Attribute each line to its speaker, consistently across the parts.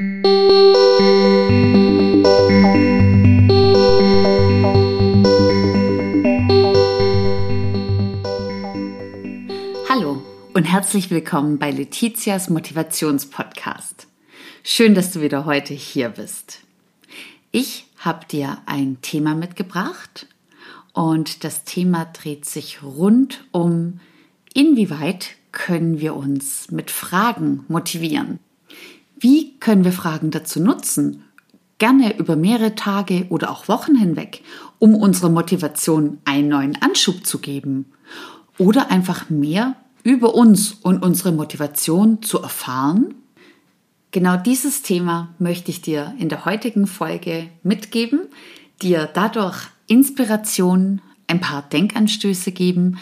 Speaker 1: Hallo und herzlich willkommen bei Letizias Motivationspodcast. Schön, dass du wieder heute hier bist. Ich habe dir ein Thema mitgebracht und das Thema dreht sich rund um, inwieweit können wir uns mit Fragen motivieren. Wie können wir Fragen dazu nutzen, gerne über mehrere Tage oder auch Wochen hinweg, um unserer Motivation einen neuen Anschub zu geben oder einfach mehr über uns und unsere Motivation zu erfahren? Genau dieses Thema möchte ich dir in der heutigen Folge mitgeben, dir dadurch Inspiration, ein paar Denkanstöße geben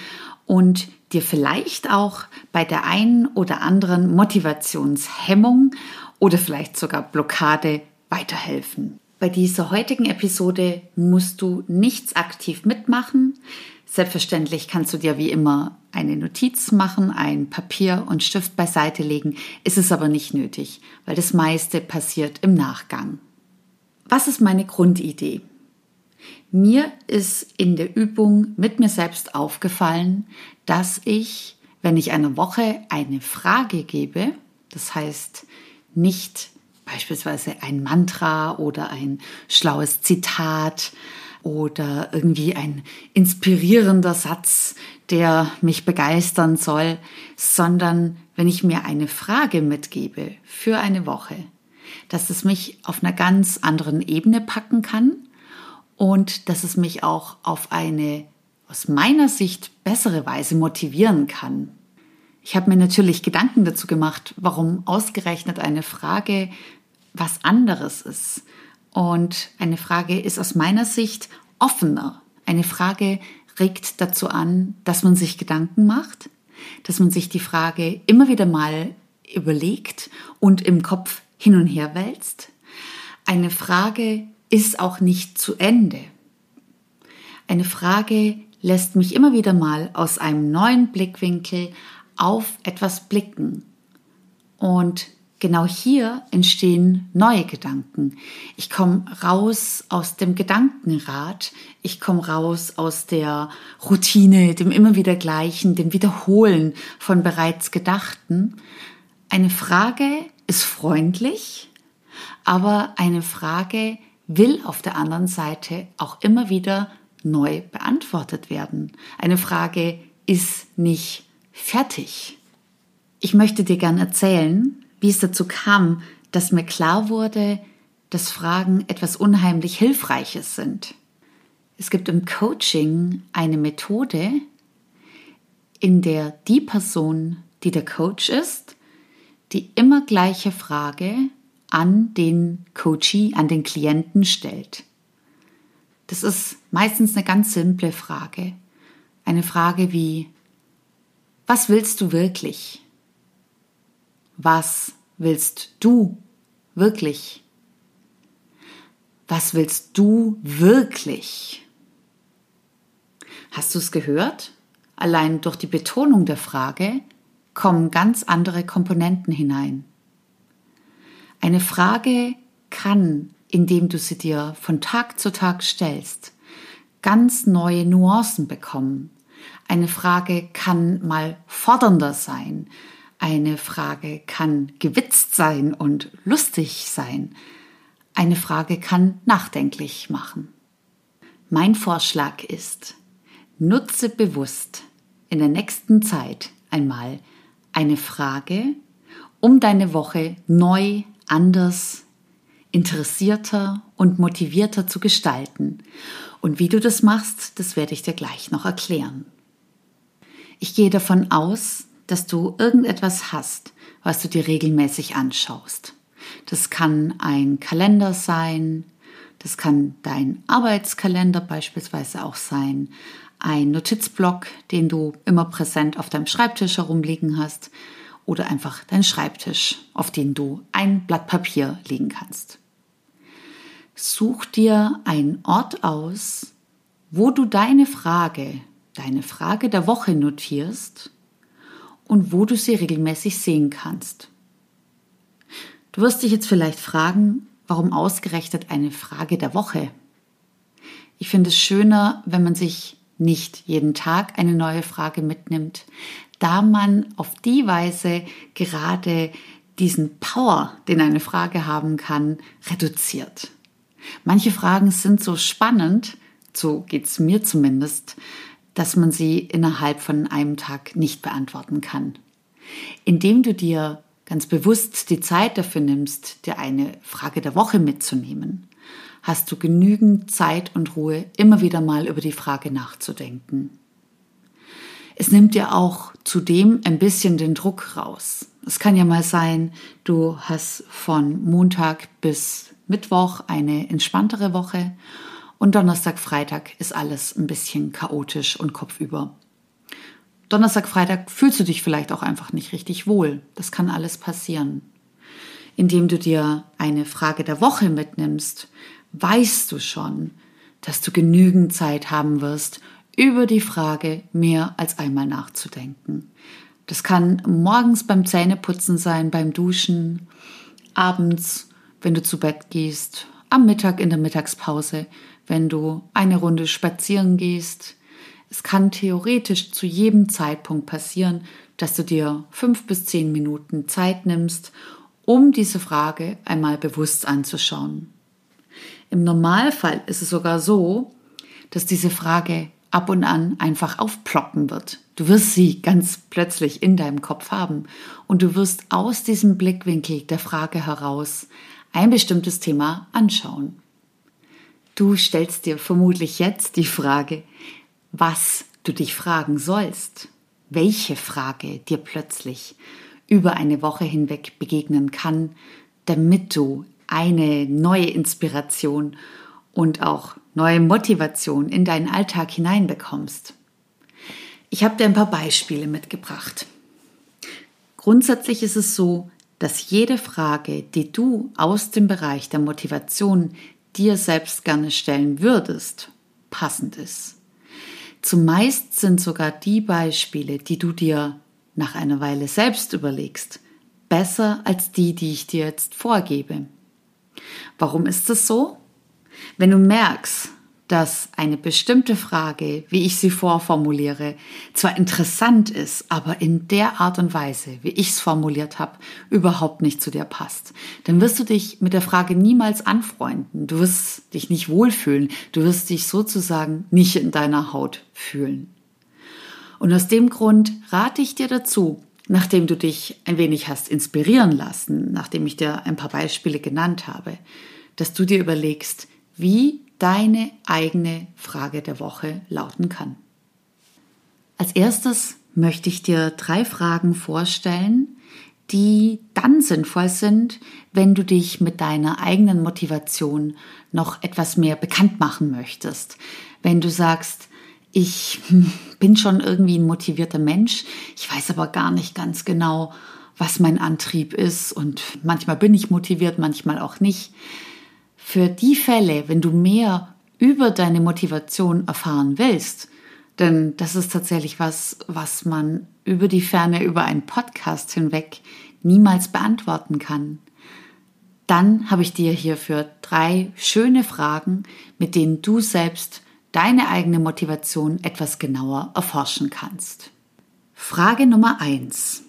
Speaker 1: und dir vielleicht auch bei der einen oder anderen Motivationshemmung oder vielleicht sogar Blockade weiterhelfen. Bei dieser heutigen Episode musst du nichts aktiv mitmachen. Selbstverständlich kannst du dir wie immer eine Notiz machen, ein Papier und Stift beiseite legen. Ist es aber nicht nötig, weil das meiste passiert im Nachgang. Was ist meine Grundidee? Mir ist in der Übung mit mir selbst aufgefallen, dass ich, wenn ich einer Woche eine Frage gebe, das heißt nicht beispielsweise ein Mantra oder ein schlaues Zitat oder irgendwie ein inspirierender Satz, der mich begeistern soll, sondern wenn ich mir eine Frage mitgebe für eine Woche, dass es mich auf einer ganz anderen Ebene packen kann und dass es mich auch auf eine aus meiner Sicht bessere Weise motivieren kann. Ich habe mir natürlich Gedanken dazu gemacht, warum ausgerechnet eine Frage was anderes ist. Und eine Frage ist aus meiner Sicht offener. Eine Frage regt dazu an, dass man sich Gedanken macht, dass man sich die Frage immer wieder mal überlegt und im Kopf hin und her wälzt. Eine Frage ist auch nicht zu Ende. Eine Frage lässt mich immer wieder mal aus einem neuen Blickwinkel auf etwas blicken. Und genau hier entstehen neue Gedanken. Ich komme raus aus dem Gedankenrad, ich komme raus aus der Routine, dem immer wieder gleichen, dem Wiederholen von bereits Gedachten. Eine Frage ist freundlich, aber eine Frage will auf der anderen Seite auch immer wieder neu beantwortet werden. Eine Frage ist nicht fertig. Ich möchte dir gern erzählen, wie es dazu kam, dass mir klar wurde, dass Fragen etwas unheimlich Hilfreiches sind. Es gibt im Coaching eine Methode, in der die Person, die der Coach ist, die immer gleiche Frage an den Coachee, an den Klienten stellt. Das ist meistens eine ganz simple Frage. Eine Frage wie, was willst du wirklich? Was willst du wirklich? Was willst du wirklich? Hast du es gehört? Allein durch die Betonung der Frage kommen ganz andere Komponenten hinein. Eine Frage kann, indem du sie dir von Tag zu Tag stellst, ganz neue Nuancen bekommen. Eine Frage kann mal fordernder sein. Eine Frage kann gewitzt sein und lustig sein. Eine Frage kann nachdenklich machen. Mein Vorschlag ist, nutze bewusst in der nächsten Zeit einmal eine Frage, um deine Woche neu anders, interessierter und motivierter zu gestalten. Und wie du das machst, das werde ich dir gleich noch erklären. Ich gehe davon aus, dass du irgendetwas hast, was du dir regelmäßig anschaust. Das kann ein Kalender sein, das kann dein Arbeitskalender beispielsweise auch sein, ein Notizblock, den du immer präsent auf deinem Schreibtisch herumliegen hast, oder einfach dein Schreibtisch, auf den du ein Blatt Papier legen kannst. Such dir einen Ort aus, wo du deine Frage, deine Frage der Woche notierst und wo du sie regelmäßig sehen kannst. Du wirst dich jetzt vielleicht fragen, warum ausgerechnet eine Frage der Woche? Ich finde es schöner, wenn man sich nicht jeden Tag eine neue Frage mitnimmt, da man auf die Weise gerade diesen Power, den eine Frage haben kann, reduziert. Manche Fragen sind so spannend, so geht's mir zumindest, dass man sie innerhalb von einem Tag nicht beantworten kann. Indem du dir ganz bewusst die Zeit dafür nimmst, dir eine Frage der Woche mitzunehmen, hast du genügend Zeit und Ruhe, immer wieder mal über die Frage nachzudenken. Es nimmt dir auch zudem ein bisschen den Druck raus. Es kann ja mal sein, du hast von Montag bis Mittwoch eine entspanntere Woche und Donnerstag, Freitag ist alles ein bisschen chaotisch und kopfüber. Donnerstag, Freitag fühlst du dich vielleicht auch einfach nicht richtig wohl. Das kann alles passieren. Indem du dir eine Frage der Woche mitnimmst, weißt du schon, dass du genügend Zeit haben wirst, über die Frage mehr als einmal nachzudenken. Das kann morgens beim Zähneputzen sein, beim Duschen, abends, wenn du zu Bett gehst, am Mittag in der Mittagspause, wenn du eine Runde spazieren gehst. Es kann theoretisch zu jedem Zeitpunkt passieren, dass du dir fünf bis zehn Minuten Zeit nimmst, um diese Frage einmal bewusst anzuschauen. Im Normalfall ist es sogar so, dass diese Frage ab und an einfach aufploppen wird. Du wirst sie ganz plötzlich in deinem Kopf haben und du wirst aus diesem Blickwinkel der Frage heraus ein bestimmtes Thema anschauen. Du stellst dir vermutlich jetzt die Frage, was du dich fragen sollst, welche Frage dir plötzlich über eine Woche hinweg begegnen kann, damit du eine neue Inspiration und auch neue Motivation in deinen Alltag hineinbekommst. Ich habe dir ein paar Beispiele mitgebracht. Grundsätzlich ist es so, dass jede Frage, die du aus dem Bereich der Motivation dir selbst gerne stellen würdest, passend ist. Zumeist sind sogar die Beispiele, die du dir nach einer Weile selbst überlegst, besser als die, die ich dir jetzt vorgebe. Warum ist das so? Wenn du merkst, dass eine bestimmte Frage, wie ich sie vorformuliere, zwar interessant ist, aber in der Art und Weise, wie ich es formuliert habe, überhaupt nicht zu dir passt, dann wirst du dich mit der Frage niemals anfreunden. Du wirst dich nicht wohlfühlen. Du wirst dich sozusagen nicht in deiner Haut fühlen. Und aus dem Grund rate ich dir dazu, nachdem du dich ein wenig hast inspirieren lassen, nachdem ich dir ein paar Beispiele genannt habe, dass du dir überlegst, wie deine eigene Frage der Woche lauten kann. Als erstes möchte ich dir drei Fragen vorstellen, die dann sinnvoll sind, wenn du dich mit deiner eigenen Motivation noch etwas mehr bekannt machen möchtest. Wenn du sagst, ich bin schon irgendwie ein motivierter Mensch, ich weiß aber gar nicht ganz genau, was mein Antrieb ist und manchmal bin ich motiviert, manchmal auch nicht für die Fälle, wenn du mehr über deine Motivation erfahren willst, denn das ist tatsächlich was, was man über die Ferne, über einen Podcast hinweg niemals beantworten kann. Dann habe ich dir hierfür drei schöne Fragen, mit denen du selbst deine eigene Motivation etwas genauer erforschen kannst. Frage Nummer eins: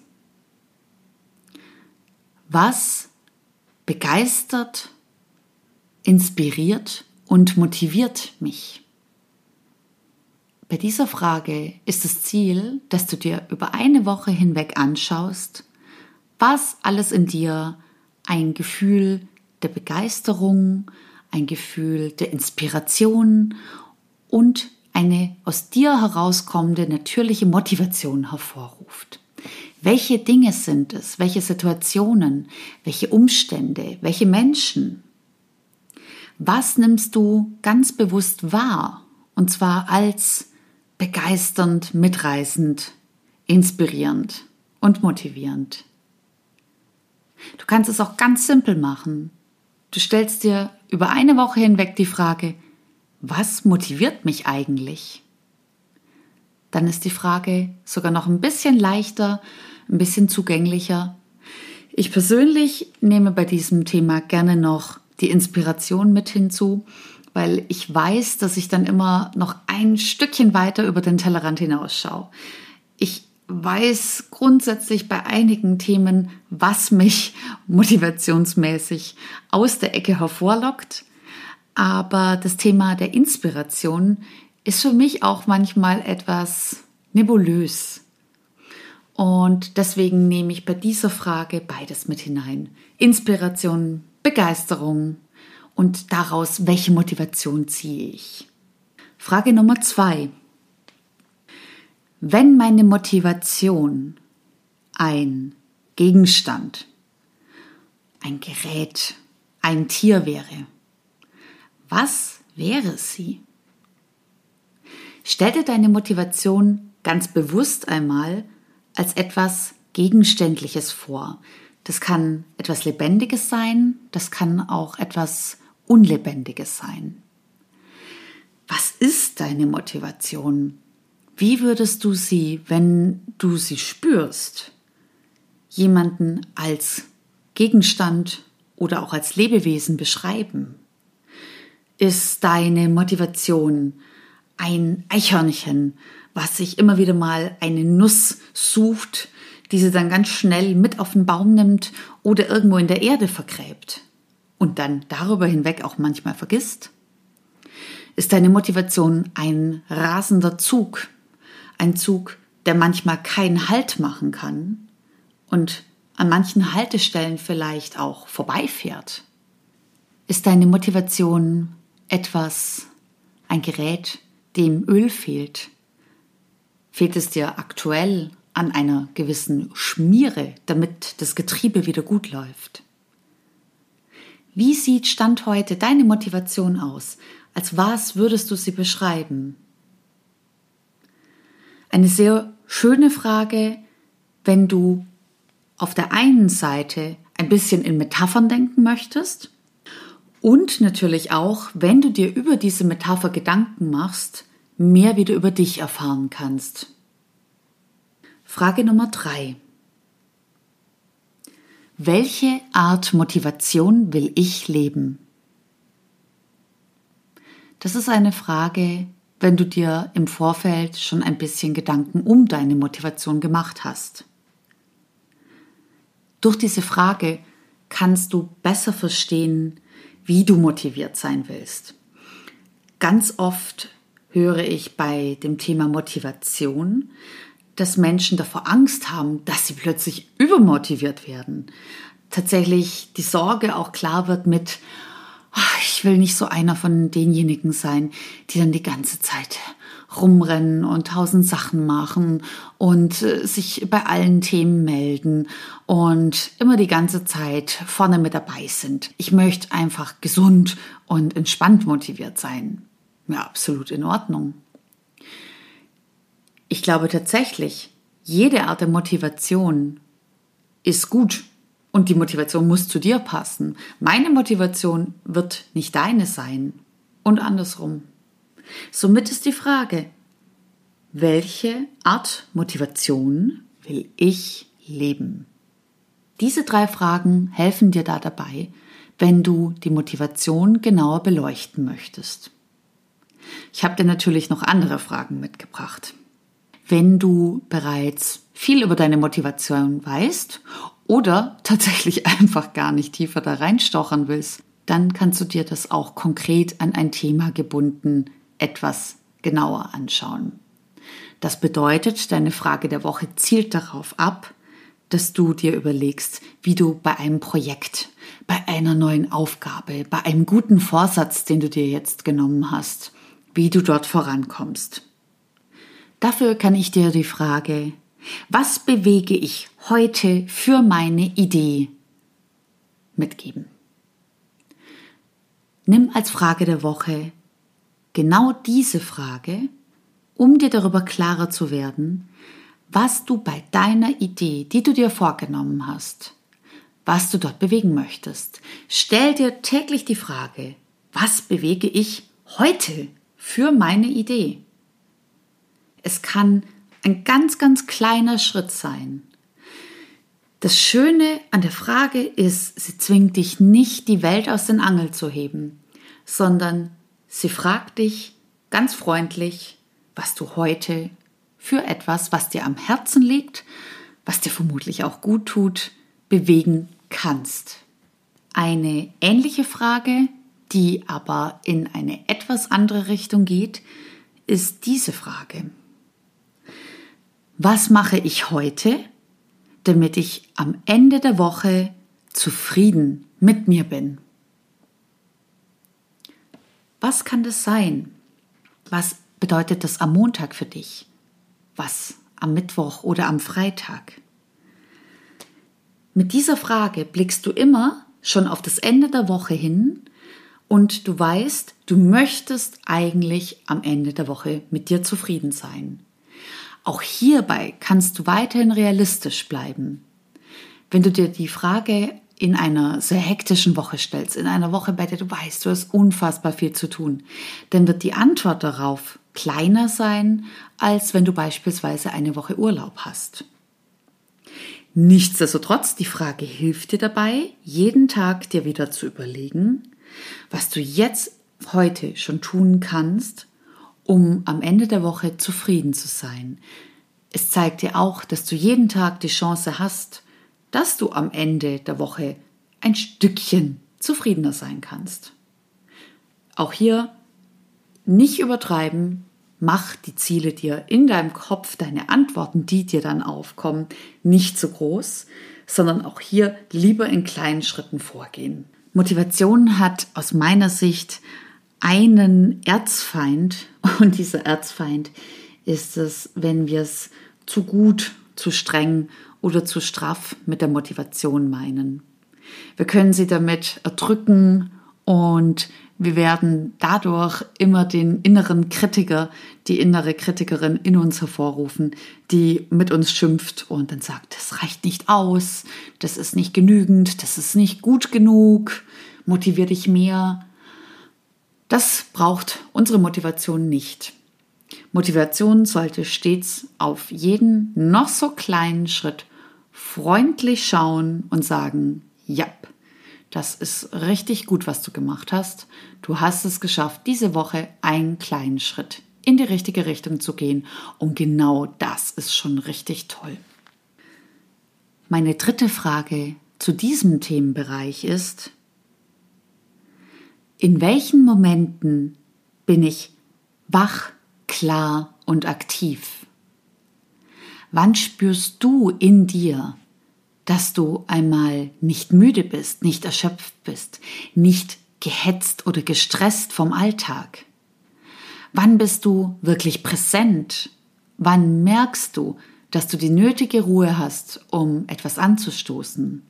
Speaker 1: Was begeistert inspiriert und motiviert mich? Bei dieser Frage ist das Ziel, dass du dir über eine Woche hinweg anschaust, was alles in dir ein Gefühl der Begeisterung, ein Gefühl der Inspiration und eine aus dir herauskommende natürliche Motivation hervorruft. Welche Dinge sind es? Welche Situationen? Welche Umstände? Welche Menschen? Was nimmst du ganz bewusst wahr? Und zwar als begeisternd, mitreißend, inspirierend und motivierend. Du kannst es auch ganz simpel machen. Du stellst dir über eine Woche hinweg die Frage, was motiviert mich eigentlich? Dann ist die Frage sogar noch ein bisschen leichter, ein bisschen zugänglicher. Ich persönlich nehme bei diesem Thema gerne noch die Inspiration mit hinzu, weil ich weiß, dass ich dann immer noch ein Stückchen weiter über den Tellerrand hinausschaue. Ich weiß grundsätzlich bei einigen Themen, was mich motivationsmäßig aus der Ecke hervorlockt. Aber das Thema der Inspiration ist für mich auch manchmal etwas nebulös. Und deswegen nehme ich bei dieser Frage beides mit hinein. Inspiration, Begeisterung und daraus, welche Motivation ziehe ich. Frage Nummer zwei. Wenn meine Motivation ein Gegenstand, ein Gerät, ein Tier wäre, was wäre sie? Stell dir deine Motivation ganz bewusst einmal als etwas Gegenständliches vor. Das kann etwas Lebendiges sein, das kann auch etwas Unlebendiges sein. Was ist deine Motivation? Wie würdest du sie, wenn du sie spürst, jemanden als Gegenstand oder auch als Lebewesen beschreiben? Ist deine Motivation ein Eichhörnchen, was sich immer wieder mal eine Nuss sucht, die sie dann ganz schnell mit auf den Baum nimmt oder irgendwo in der Erde vergräbt und dann darüber hinweg auch manchmal vergisst? Ist deine Motivation ein rasender Zug, ein Zug, der manchmal keinen Halt machen kann und an manchen Haltestellen vielleicht auch vorbeifährt? Ist deine Motivation etwas, ein Gerät, dem Öl fehlt? Fehlt es dir aktuell an einer gewissen Schmiere, damit das Getriebe wieder gut läuft? Wie sieht Stand heute deine Motivation aus? Als was würdest du sie beschreiben? Eine sehr schöne Frage, wenn du auf der einen Seite ein bisschen in Metaphern denken möchtest und natürlich auch, wenn du dir über diese Metapher Gedanken machst, mehr wieder über dich erfahren kannst. Frage Nummer drei. Welche Art Motivation will ich leben? Das ist eine Frage, wenn du dir im Vorfeld schon ein bisschen Gedanken um deine Motivation gemacht hast. Durch diese Frage kannst du besser verstehen, wie du motiviert sein willst. Ganz oft höre ich bei dem Thema Motivation, dass Menschen davor Angst haben, dass sie plötzlich übermotiviert werden. Tatsächlich die Sorge auch klar wird mit, ich will nicht so einer von denjenigen sein, die dann die ganze Zeit rumrennen und tausend Sachen machen und äh, sich bei allen Themen melden und immer die ganze Zeit vorne mit dabei sind. Ich möchte einfach gesund und entspannt motiviert sein. Ja, absolut in Ordnung. Ich glaube tatsächlich, jede Art der Motivation ist gut und die Motivation muss zu dir passen. Meine Motivation wird nicht deine sein und andersrum. Somit ist die Frage, welche Art Motivation will ich leben? Diese drei Fragen helfen dir da dabei, wenn du die Motivation genauer beleuchten möchtest. Ich habe dir natürlich noch andere Fragen mitgebracht. Wenn du bereits viel über deine Motivation weißt oder tatsächlich einfach gar nicht tiefer da reinstochern willst, dann kannst du dir das auch konkret an ein Thema gebunden etwas genauer anschauen. Das bedeutet, deine Frage der Woche zielt darauf ab, dass du dir überlegst, wie du bei einem Projekt, bei einer neuen Aufgabe, bei einem guten Vorsatz, den du dir jetzt genommen hast, wie du dort vorankommst. Dafür kann ich dir die Frage, was bewege ich heute für meine Idee mitgeben? Nimm als Frage der Woche genau diese Frage, um dir darüber klarer zu werden, was du bei deiner Idee, die du dir vorgenommen hast, was du dort bewegen möchtest. Stell dir täglich die Frage, was bewege ich heute für meine Idee? Es kann ein ganz, ganz kleiner Schritt sein. Das Schöne an der Frage ist, sie zwingt dich nicht, die Welt aus den Angeln zu heben, sondern sie fragt dich ganz freundlich, was du heute für etwas, was dir am Herzen liegt, was dir vermutlich auch gut tut, bewegen kannst. Eine ähnliche Frage, die aber in eine etwas andere Richtung geht, ist diese Frage. Was mache ich heute, damit ich am Ende der Woche zufrieden mit mir bin? Was kann das sein? Was bedeutet das am Montag für dich? Was am Mittwoch oder am Freitag? Mit dieser Frage blickst du immer schon auf das Ende der Woche hin und du weißt, du möchtest eigentlich am Ende der Woche mit dir zufrieden sein. Auch hierbei kannst du weiterhin realistisch bleiben. Wenn du dir die Frage in einer sehr hektischen Woche stellst, in einer Woche, bei der du weißt, du hast unfassbar viel zu tun, dann wird die Antwort darauf kleiner sein, als wenn du beispielsweise eine Woche Urlaub hast. Nichtsdestotrotz, die Frage hilft dir dabei, jeden Tag dir wieder zu überlegen, was du jetzt heute schon tun kannst, um am Ende der Woche zufrieden zu sein. Es zeigt dir auch, dass du jeden Tag die Chance hast, dass du am Ende der Woche ein Stückchen zufriedener sein kannst. Auch hier nicht übertreiben, mach die Ziele dir in deinem Kopf, deine Antworten, die dir dann aufkommen, nicht zu groß, sondern auch hier lieber in kleinen Schritten vorgehen. Motivation hat aus meiner Sicht einen Erzfeind und dieser Erzfeind ist es, wenn wir es zu gut, zu streng oder zu straff mit der Motivation meinen. Wir können sie damit erdrücken und wir werden dadurch immer den inneren Kritiker, die innere Kritikerin in uns hervorrufen, die mit uns schimpft und dann sagt, das reicht nicht aus, das ist nicht genügend, das ist nicht gut genug, motivier dich mehr. Das braucht unsere Motivation nicht. Motivation sollte stets auf jeden noch so kleinen Schritt freundlich schauen und sagen, ja, das ist richtig gut, was du gemacht hast. Du hast es geschafft, diese Woche einen kleinen Schritt in die richtige Richtung zu gehen. Und genau das ist schon richtig toll. Meine dritte Frage zu diesem Themenbereich ist, in welchen Momenten bin ich wach, klar und aktiv? Wann spürst du in dir, dass du einmal nicht müde bist, nicht erschöpft bist, nicht gehetzt oder gestresst vom Alltag? Wann bist du wirklich präsent? Wann merkst du, dass du die nötige Ruhe hast, um etwas anzustoßen?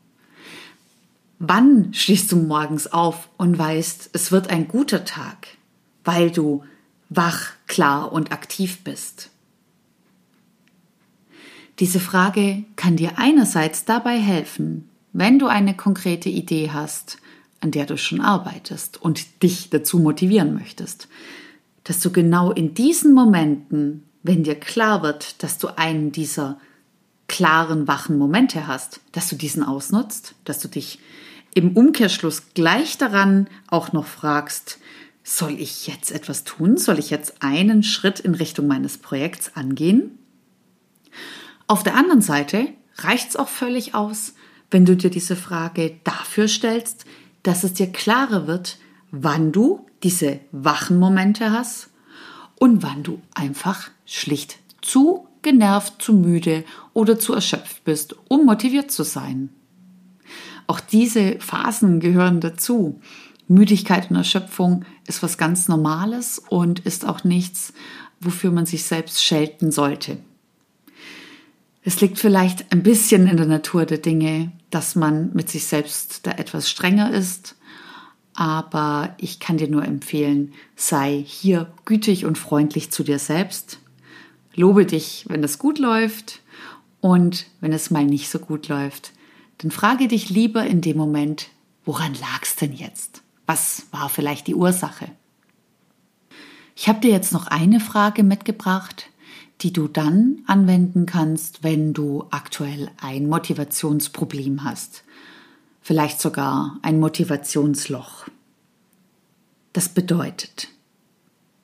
Speaker 1: Wann stehst du morgens auf und weißt, es wird ein guter Tag, weil du wach, klar und aktiv bist? Diese Frage kann dir einerseits dabei helfen, wenn du eine konkrete Idee hast, an der du schon arbeitest und dich dazu motivieren möchtest, dass du genau in diesen Momenten, wenn dir klar wird, dass du einen dieser klaren, wachen Momente hast, dass du diesen ausnutzt, dass du dich im Umkehrschluss gleich daran auch noch fragst, soll ich jetzt etwas tun? Soll ich jetzt einen Schritt in Richtung meines Projekts angehen? Auf der anderen Seite reicht es auch völlig aus, wenn du dir diese Frage dafür stellst, dass es dir klarer wird, wann du diese wachen Momente hast und wann du einfach schlicht zu genervt, zu müde oder zu erschöpft bist, um motiviert zu sein. Auch diese Phasen gehören dazu. Müdigkeit und Erschöpfung ist was ganz Normales und ist auch nichts, wofür man sich selbst schelten sollte. Es liegt vielleicht ein bisschen in der Natur der Dinge, dass man mit sich selbst da etwas strenger ist. Aber ich kann dir nur empfehlen, sei hier gütig und freundlich zu dir selbst. Lobe dich, wenn es gut läuft und wenn es mal nicht so gut läuft, dann frage dich lieber in dem Moment, woran lag es denn jetzt? Was war vielleicht die Ursache? Ich habe dir jetzt noch eine Frage mitgebracht, die du dann anwenden kannst, wenn du aktuell ein Motivationsproblem hast. Vielleicht sogar ein Motivationsloch. Das bedeutet,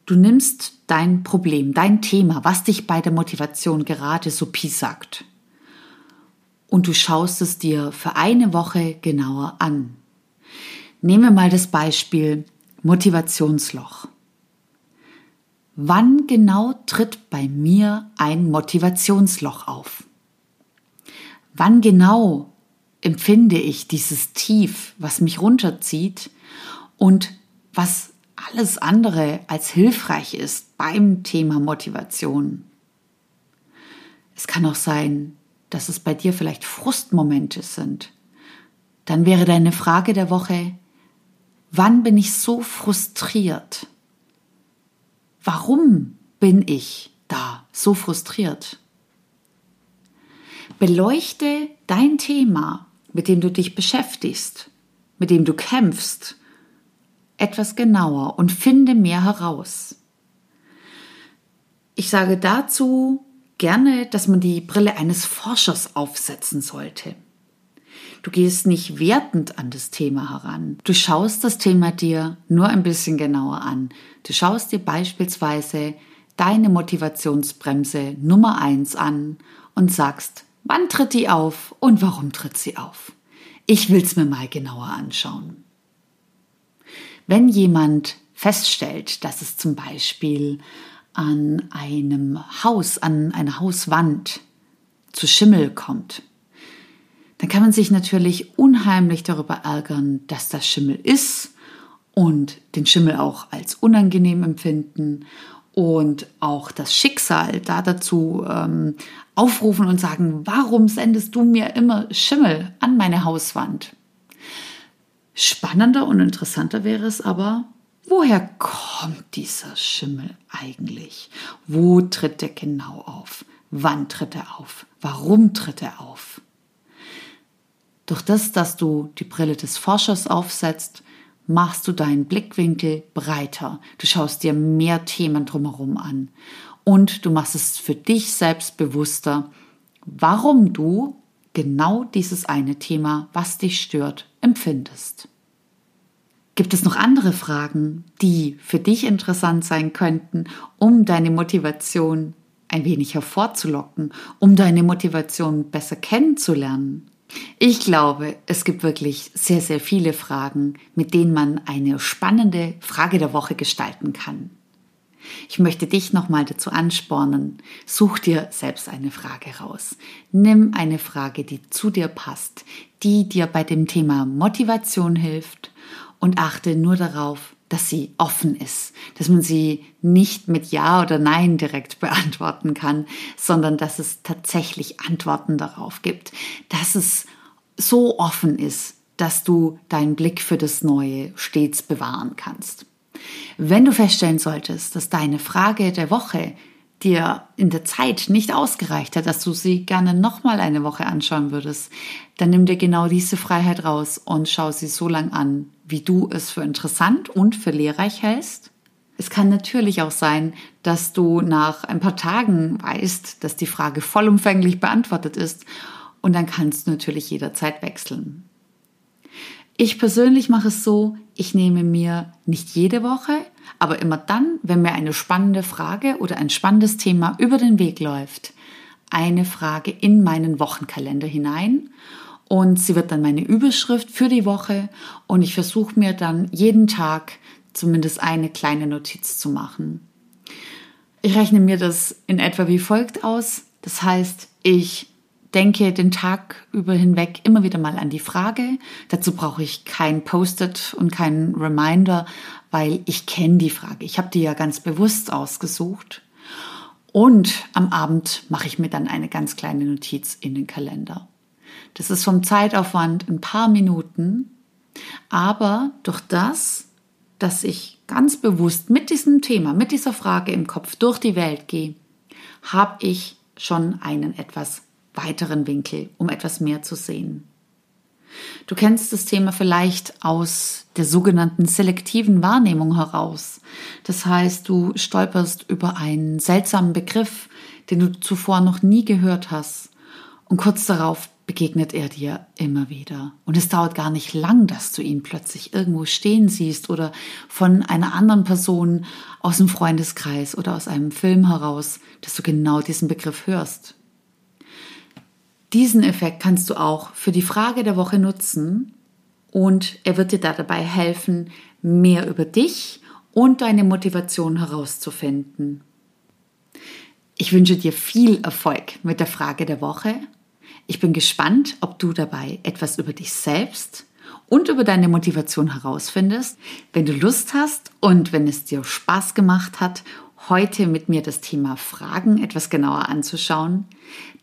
Speaker 1: du nimmst dein Problem, dein Thema, was dich bei der Motivation gerade so piesackt, und du schaust es dir für eine Woche genauer an. Nehmen wir mal das Beispiel Motivationsloch. Wann genau tritt bei mir ein Motivationsloch auf? Wann genau empfinde ich dieses Tief, was mich runterzieht und was alles andere als hilfreich ist beim Thema Motivation? Es kann auch sein, dass es bei dir vielleicht Frustmomente sind. Dann wäre deine Frage der Woche, wann bin ich so frustriert? Warum bin ich da so frustriert? Beleuchte dein Thema, mit dem du dich beschäftigst, mit dem du kämpfst, etwas genauer und finde mehr heraus. Ich sage dazu gerne, dass man die Brille eines Forschers aufsetzen sollte. Du gehst nicht wertend an das Thema heran. Du schaust das Thema dir nur ein bisschen genauer an. Du schaust dir beispielsweise deine Motivationsbremse Nummer eins an und sagst, wann tritt die auf und warum tritt sie auf? Ich will's mir mal genauer anschauen. Wenn jemand feststellt, dass es zum Beispiel an einem Haus, an einer Hauswand zu Schimmel kommt, dann kann man sich natürlich unheimlich darüber ärgern, dass das Schimmel ist und den Schimmel auch als unangenehm empfinden und auch das Schicksal da dazu ähm, aufrufen und sagen, warum sendest du mir immer Schimmel an meine Hauswand? Spannender und interessanter wäre es aber, woher kommt dieser Schimmel eigentlich? Wo tritt er genau auf? Wann tritt er auf? Warum tritt er auf? Durch das, dass du die Brille des Forschers aufsetzt, machst du deinen Blickwinkel breiter. Du schaust dir mehr Themen drumherum an. Und du machst es für dich selbst bewusster, warum du genau dieses eine Thema, was dich stört, empfindest. Gibt es noch andere Fragen, die für dich interessant sein könnten, um deine Motivation ein wenig hervorzulocken, um deine Motivation besser kennenzulernen? Ich glaube, es gibt wirklich sehr, sehr viele Fragen, mit denen man eine spannende Frage der Woche gestalten kann. Ich möchte dich nochmal dazu anspornen, such dir selbst eine Frage raus. Nimm eine Frage, die zu dir passt, die dir bei dem Thema Motivation hilft und achte nur darauf, dass sie offen ist, dass man sie nicht mit Ja oder Nein direkt beantworten kann, sondern dass es tatsächlich Antworten darauf gibt, dass es so offen ist, dass du deinen Blick für das Neue stets bewahren kannst. Wenn du feststellen solltest, dass deine Frage der Woche dir in der Zeit nicht ausgereicht hat, dass du sie gerne nochmal eine Woche anschauen würdest, dann nimm dir genau diese Freiheit raus und schau sie so lang an, wie du es für interessant und für lehrreich hältst. Es kann natürlich auch sein, dass du nach ein paar Tagen weißt, dass die Frage vollumfänglich beantwortet ist und dann kannst du natürlich jederzeit wechseln. Ich persönlich mache es so, ich nehme mir nicht jede Woche, aber immer dann, wenn mir eine spannende Frage oder ein spannendes Thema über den Weg läuft, eine Frage in meinen Wochenkalender hinein und sie wird dann meine Überschrift für die Woche und ich versuche mir dann jeden Tag zumindest eine kleine Notiz zu machen. Ich rechne mir das in etwa wie folgt aus. Das heißt, ich denke den Tag über hinweg immer wieder mal an die Frage. Dazu brauche ich kein Post-it und keinen Reminder, weil ich kenne die Frage. Ich habe die ja ganz bewusst ausgesucht. Und am Abend mache ich mir dann eine ganz kleine Notiz in den Kalender. Das ist vom Zeitaufwand ein paar Minuten, aber durch das, dass ich ganz bewusst mit diesem Thema, mit dieser Frage im Kopf durch die Welt gehe, habe ich schon einen etwas weiteren Winkel, um etwas mehr zu sehen. Du kennst das Thema vielleicht aus der sogenannten selektiven Wahrnehmung heraus. Das heißt, du stolperst über einen seltsamen Begriff, den du zuvor noch nie gehört hast. Und kurz darauf begegnet er dir immer wieder. Und es dauert gar nicht lang, dass du ihn plötzlich irgendwo stehen siehst oder von einer anderen Person aus dem Freundeskreis oder aus einem Film heraus, dass du genau diesen Begriff hörst. Diesen Effekt kannst du auch für die Frage der Woche nutzen und er wird dir dabei helfen, mehr über dich und deine Motivation herauszufinden. Ich wünsche dir viel Erfolg mit der Frage der Woche ich bin gespannt, ob du dabei etwas über dich selbst und über deine Motivation herausfindest. Wenn du Lust hast und wenn es dir Spaß gemacht hat, heute mit mir das Thema Fragen etwas genauer anzuschauen,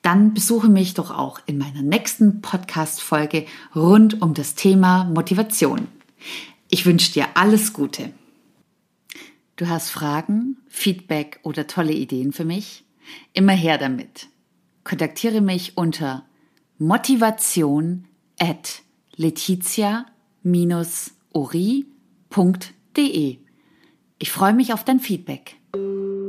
Speaker 1: dann besuche mich doch auch in meiner nächsten Podcast-Folge rund um das Thema Motivation. Ich wünsche dir alles Gute. Du hast Fragen, Feedback oder tolle Ideen für mich? Immer her damit. Kontaktiere mich unter motivation at letizia-ori.de. Ich freue mich auf dein Feedback. Thank you.